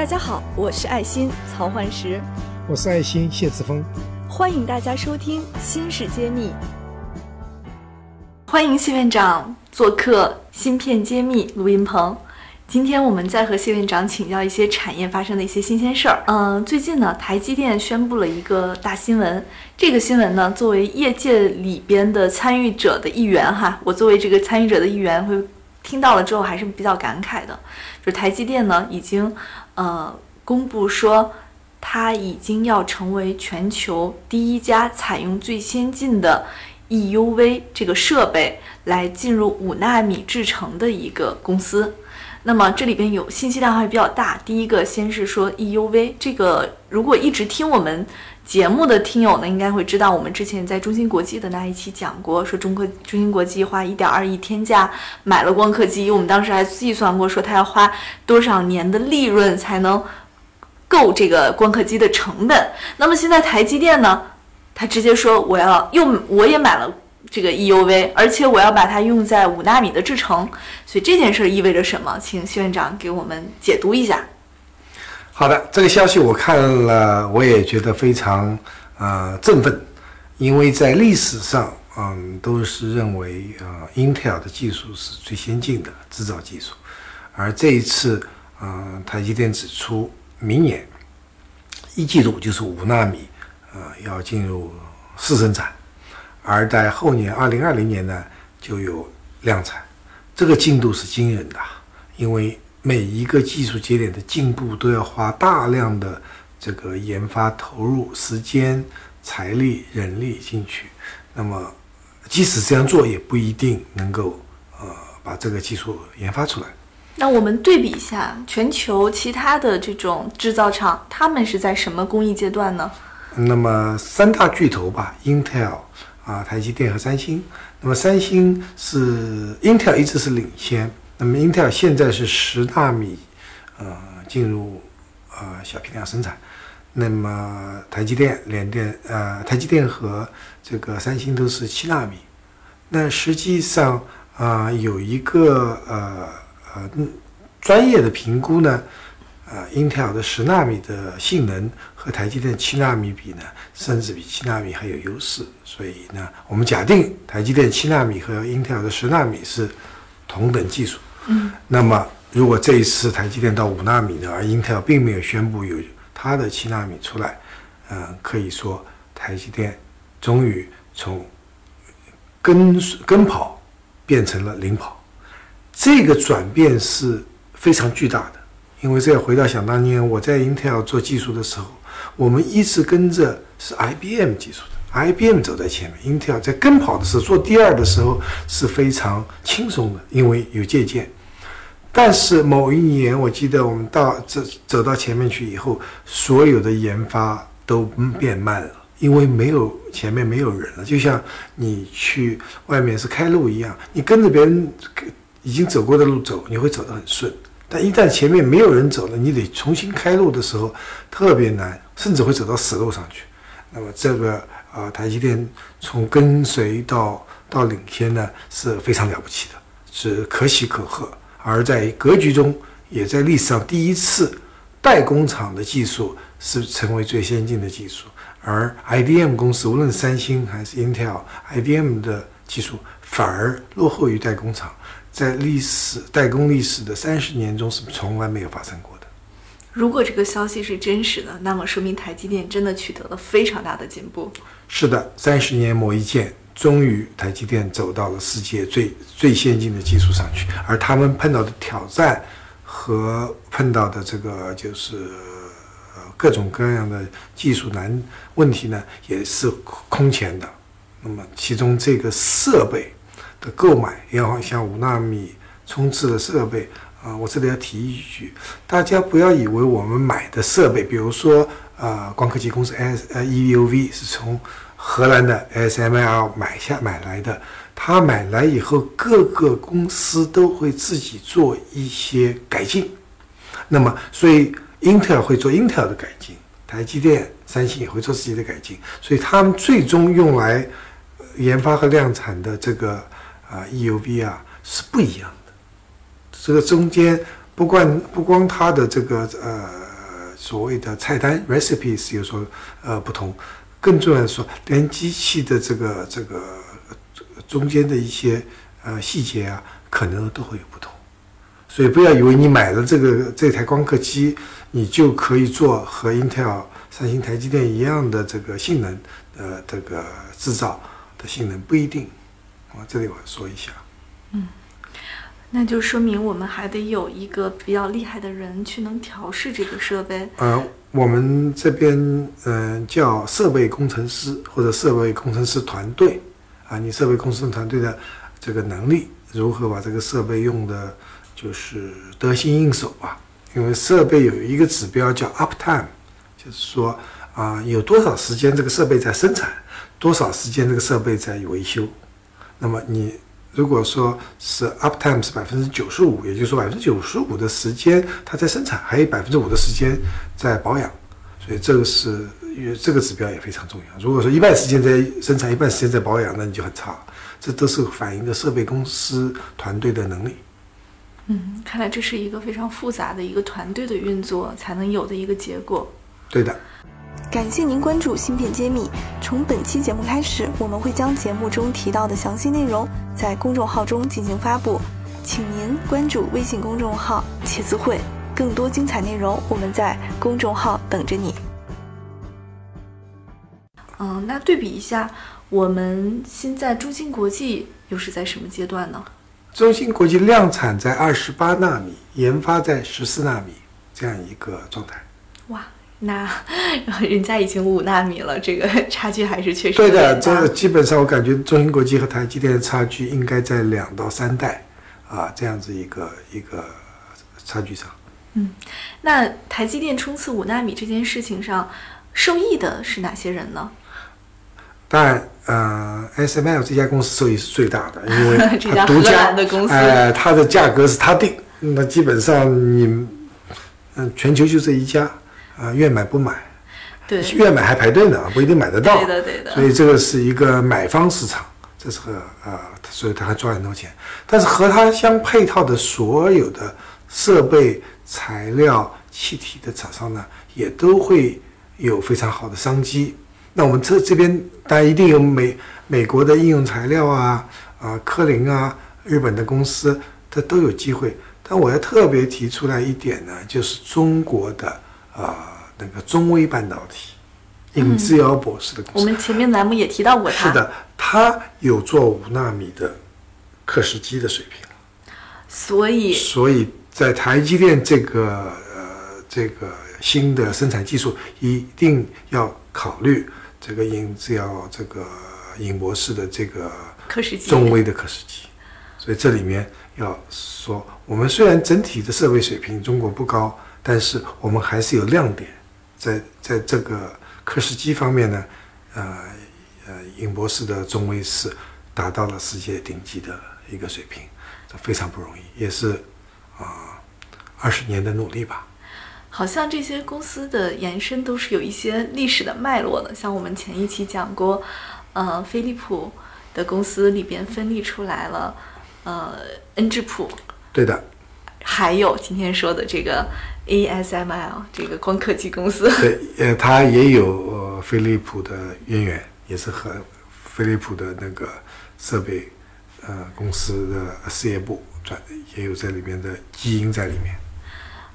大家好，我是爱心曹焕石，我是爱心谢志峰，欢迎大家收听《新事揭秘》。欢迎谢院长做客芯片揭秘录音棚。今天我们再和谢院长请教一些产业发生的一些新鲜事儿。嗯，最近呢，台积电宣布了一个大新闻。这个新闻呢，作为业界里边的参与者的一员哈，我作为这个参与者的一员，会听到了之后还是比较感慨的。就是台积电呢，已经呃公布说，它已经要成为全球第一家采用最先进的 EUV 这个设备来进入五纳米制程的一个公司。那么这里边有信息量还比较大。第一个，先是说 EUV 这个，如果一直听我们节目的听友呢，应该会知道，我们之前在中芯国际的那一期讲过，说中科中芯国际花一点二亿天价买了光刻机，我们当时还计算过，说它要花多少年的利润才能够这个光刻机的成本。那么现在台积电呢，它直接说我要又我也买了。这个 EUV，而且我要把它用在五纳米的制程，所以这件事意味着什么？请谢院长给我们解读一下。好的，这个消息我看了，我也觉得非常呃振奋，因为在历史上，嗯，都是认为呃 Intel 的技术是最先进的制造技术，而这一次，嗯，台积电指出，明年一季度就是五纳米，呃，要进入试生产。而在后年二零二零年呢，就有量产，这个进度是惊人的，因为每一个技术节点的进步都要花大量的这个研发投入时间、财力、人力进去。那么，即使这样做，也不一定能够呃把这个技术研发出来。那我们对比一下全球其他的这种制造厂，他们是在什么工艺阶段呢？那么三大巨头吧，Intel。啊，台积电和三星。那么三星是 Intel 一直是领先。那么 Intel 现在是十纳米，呃，进入呃小批量生产。那么台积电、联电，呃，台积电和这个三星都是七纳米。那实际上啊，有一个呃呃专业的评估呢。呃英特尔的十纳米的性能和台积电七纳米比呢，甚至比七纳米还有优势。所以呢，我们假定台积电七纳米和英特尔的十纳米是同等技术。嗯。那么，如果这一次台积电到五纳米呢，而英特尔并没有宣布有它的七纳米出来，嗯，可以说台积电终于从跟跟跑变成了领跑，这个转变是非常巨大的。因为这要回到想当年我在 Intel 做技术的时候，我们一直跟着是 IBM 技术的，IBM 走在前面，Intel 在跟跑的时候做第二的时候是非常轻松的，因为有借鉴。但是某一年，我记得我们到这走到前面去以后，所有的研发都变慢了，因为没有前面没有人了，就像你去外面是开路一样，你跟着别人已经走过的路走，你会走得很顺。但一旦前面没有人走了，你得重新开路的时候特别难，甚至会走到死路上去。那么这个啊，台积电从跟随到到领先呢是非常了不起的，是可喜可贺。而在格局中，也在历史上第一次代工厂的技术是成为最先进的技术，而 IDM 公司无论三星还是 Intel，IDM 的技术反而落后于代工厂。在历史代工历史的三十年中，是从来没有发生过的。如果这个消息是真实的，那么说明台积电真的取得了非常大的进步。是的，三十年磨一剑，终于台积电走到了世界最最先进的技术上去。而他们碰到的挑战和碰到的这个就是呃各种各样的技术难问题呢，也是空前的。那么其中这个设备。的购买，要像五纳米冲刺的设备啊，我这里要提一句，大家不要以为我们买的设备，比如说啊，光刻机公司 S 呃 EUV 是从荷兰的 SML 买下买来的，他买来以后，各个公司都会自己做一些改进，那么所以 Intel 会做 Intel 的改进，台积电、三星也会做自己的改进，所以他们最终用来研发和量产的这个。啊，EUV 啊是不一样的，这个中间不光不光它的这个呃所谓的菜单 recipes 有所呃不同，更重要的说，连机器的这个这个中间的一些呃细节啊，可能都会有不同。所以不要以为你买了这个这台光刻机，你就可以做和 Intel、三星、台积电一样的这个性能，呃，这个制造的性能不一定。啊，这里我说一下。嗯那就说明我们还得有一个比较厉害的人去能调试这个设备。呃，我们这边嗯、呃叫设备工程师或者设备工程师团队啊，你设备工程师团队的这个能力如何把这个设备用的，就是得心应手吧。因为设备有一个指标叫 uptime，就是说啊、有多少时间这个设备在生产，多少时间这个设备在维修。那么你如果说是 uptime 是百分之九十五，也就是说百分之九十五的时间它在生产，还有百分之五的时间在保养，所以这个是这个指标也非常重要。如果说一半时间在生产，一半时间在保养，那你就很差了。这都是反映的设备公司团队的能力。嗯，看来这是一个非常复杂的一个团队的运作才能有的一个结果。对的，感谢您关注《芯片揭秘》。从本期节目开始，我们会将节目中提到的详细内容在公众号中进行发布，请您关注微信公众号“茄子会”，更多精彩内容我们在公众号等着你。嗯，那对比一下，我们现在中芯国际又是在什么阶段呢？中芯国际量产在二十八纳米，研发在十四纳米这样一个状态。哇，那 人家已经五纳米了，这个 差距还是确实对的，这个基本上我感觉中芯国际和台积电的差距应该在两到三代啊这样子一个一个差距上。嗯那台积电冲刺五纳米这件事情上，受益的是哪些人呢？当然，呃，SML 这家公司受益是最大的，因为 这家独家兰的公司呃，它的价格是它定，那基本上你，嗯、全球就这一家，啊、愿买不买，对，愿买还排队呢，不一定买得到。对的对的所以这个是一个买方市场，这是个啊，所以他还赚很多钱。但是和它相配套的所有的设备、材料、气体的厂商呢，也都会有非常好的商机。那我们这这边当然一定有美美国的应用材料啊，啊、科林啊，日本的公司，它都有机会。但我要特别提出来一点呢，就是中国的啊、那个中微半导体，尹志尧博士的公司，我们前面栏目也提到过他。是的，他有做五纳米的刻蚀机的水平，所以所以在台积电这个呃这个新的生产技术，一定要考虑这个尹志尧这个尹博士的这个刻蚀机中微的刻蚀机。所以这里面要说，我们虽然整体的设备水平中国不高，但是我们还是有亮点，在在这个刻蚀机方面呢，呃呃，尹博士的中微是达到了世界顶级的一个水平，这非常不容易，也是啊二十年的努力吧。好像这些公司的延伸都是有一些历史的脉络的，像我们前一期讲过，呃，飞利浦的公司里边分立出来了，呃，恩智浦，对的，还有今天说的这个 ASML 这个光刻机公司。对，呃，它也有呃飞利浦的渊源，也是和飞利浦的那个设备呃公司的事业部转也有在里面的基因在里面。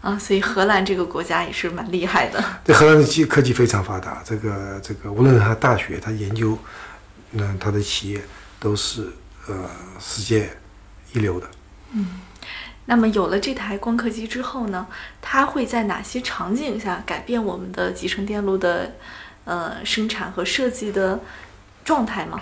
啊，所以荷兰这个国家也是蛮厉害的。对荷兰的技科技非常发达，这个这个无论是他大学，它研究，嗯，它的企业都是呃世界一流的。那么有了这台光刻机之后呢，它会在哪些场景下改变我们的集成电路的呃生产和设计的状态吗？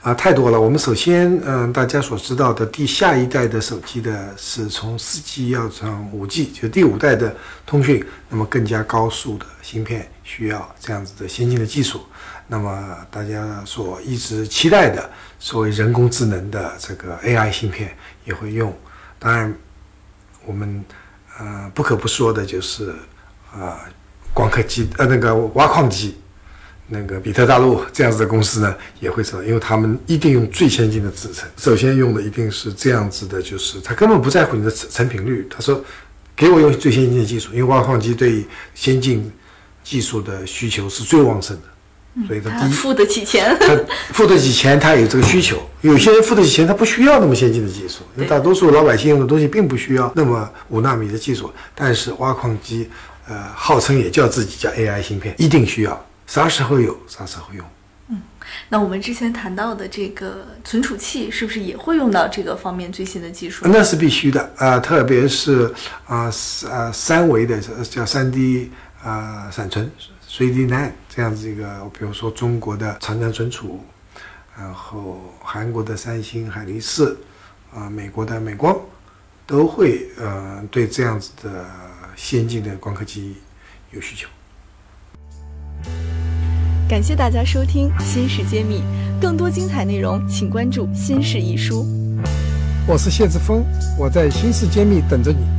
啊，太多了。我们首先，嗯，大家所知道的第下一代的手机的是从四 G 要上五 G，就第五代的通讯，那么更加高速的芯片需要这样子的先进的技术。那么大家所一直期待的所谓人工智能的这个 AI 芯片也会用。当然，我们呃不可不说的就是啊、光刻机呃那个挖矿机。那个比特大陆这样子的公司呢，也会走，因为他们一定用最先进的制程。首先用的一定是这样子的，就是他根本不在乎你的成成品率，他说给我用最先进的技术，因为挖矿机对先进技术的需求是最旺盛的，所以他第一他付得起钱。他付得起钱，他有这个需求。有些人付得起钱，他不需要那么先进的技术，因为大多数老百姓用的东西并不需要那么五纳米的技术。但是挖矿机，呃，号称也叫自己叫 AI 芯片，一定需要，啥时候有啥时候用。嗯那我们之前谈到的这个存储器，是不是也会用到这个方面最新的技术？那是必须的啊、特别是啊三啊三维的呃叫三 D 啊闪存 3D NAND 这样子一个，比如说中国的长江存储，然后韩国的三星海力士，啊、美国的美光，都会呃对这样子的先进的光刻机有需求。感谢大家收听《新事揭秘》，更多精彩内容请关注《新事一书》。我是谢志峰，我在新世揭秘等着你。